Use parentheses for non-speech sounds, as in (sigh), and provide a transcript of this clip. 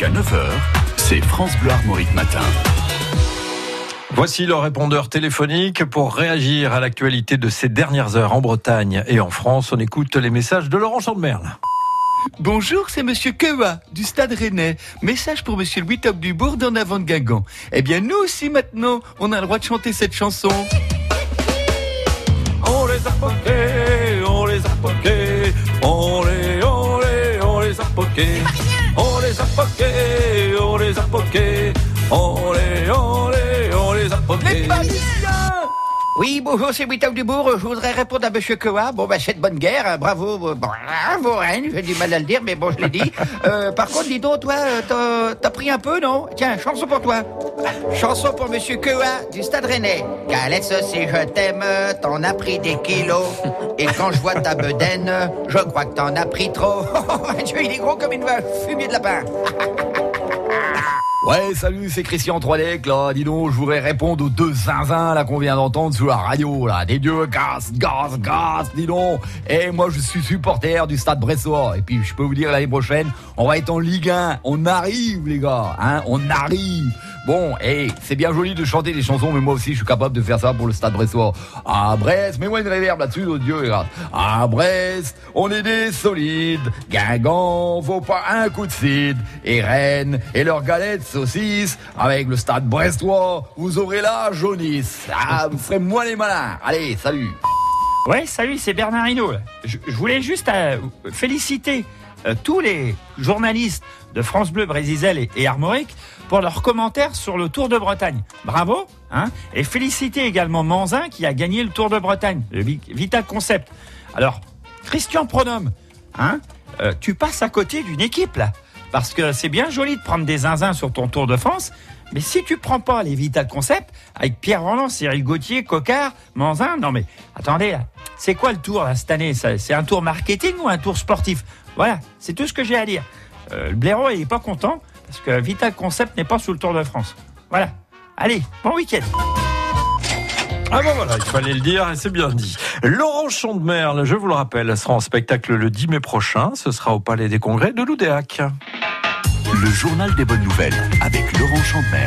Jusqu'à 9h, c'est France Bleu Armorique Matin. Voici le répondeur téléphonique pour réagir à l'actualité de ces dernières heures en Bretagne et en France. On écoute les messages de Laurent Chandemerle. Bonjour, c'est Monsieur Kewa du Stade Rennais. Message pour Monsieur Louis Top du Bourg d'en avant de Guingamp. Eh bien, nous aussi maintenant, on a le droit de chanter cette chanson. On les a poqués, on les a poqués, on les, on les, on les a poqués. On les a poqués, on les a poqués, on les, on Oui, bonjour, c'est Without Dubourg. Je voudrais répondre à Monsieur Koa. Bon, bah, c'est de bonne guerre. hein. Bravo, euh, bravo, Rennes. J'ai du mal à le dire, mais bon, je l'ai dit. (laughs) Euh, par contre, dis donc, toi, euh, t'as- pris un peu, non? Tiens, chanson pour toi. Chanson pour Monsieur Koa du Stade Rennais. Calette, si je t'aime, t'en as pris des kilos. Et quand je vois ta bedaine, je crois que t'en as pris trop. Oh, Dieu, il est gros comme une vache, fumier de lapin. (laughs) Ouais, salut, c'est Christian Troidec, là. Dis donc, je voudrais répondre aux deux zinzins, là, qu'on vient d'entendre sur la radio, là. Des dieux, gaz, gaz, gaz, dis donc. Et moi, je suis supporter du stade Bressois. Et puis, je peux vous dire, l'année prochaine, on va être en Ligue 1. On arrive, les gars, hein. On arrive. Bon, et c'est bien joli de chanter des chansons, mais moi aussi, je suis capable de faire ça pour le stade Bressois. À Brest, mets-moi une réverb là-dessus, oh Dieu, regarde. À Brest, on est des solides. Guingamp vaut pas un coup de cid. Et Rennes, et leurs galettes saucisses, avec le stade brestois, vous aurez la jaunisse. Ah, vous ferez moins les malins. Allez, salut. Ouais, salut, c'est Bernard Hinault. Je, voulais juste euh, féliciter euh, tous les journalistes de France Bleu, Brésisel et, et Armorique pour leurs commentaires sur le Tour de Bretagne. Bravo, hein Et féliciter également Manzin qui a gagné le Tour de Bretagne, le Vi- Vital Concept. Alors, Christian Pronome, hein euh, Tu passes à côté d'une équipe là, parce que c'est bien joli de prendre des zinzins sur ton Tour de France. Mais si tu prends pas les Vital Concept avec Pierre Roland, Cyril Gauthier, Cocard, Manzin, non mais attendez c'est quoi le tour là, cette année? C'est un tour marketing ou un tour sportif? Voilà, c'est tout ce que j'ai à dire. Euh, le blaireau il est pas content parce que Vital Concept n'est pas sous le Tour de France. Voilà. Allez, bon week-end. Ah bon voilà, il fallait le dire et c'est bien dit. Laurent Chandemerle, je vous le rappelle, sera en spectacle le 10 mai prochain. Ce sera au Palais des Congrès de Loudéac. Le journal des bonnes nouvelles avec Laurent Chandemer.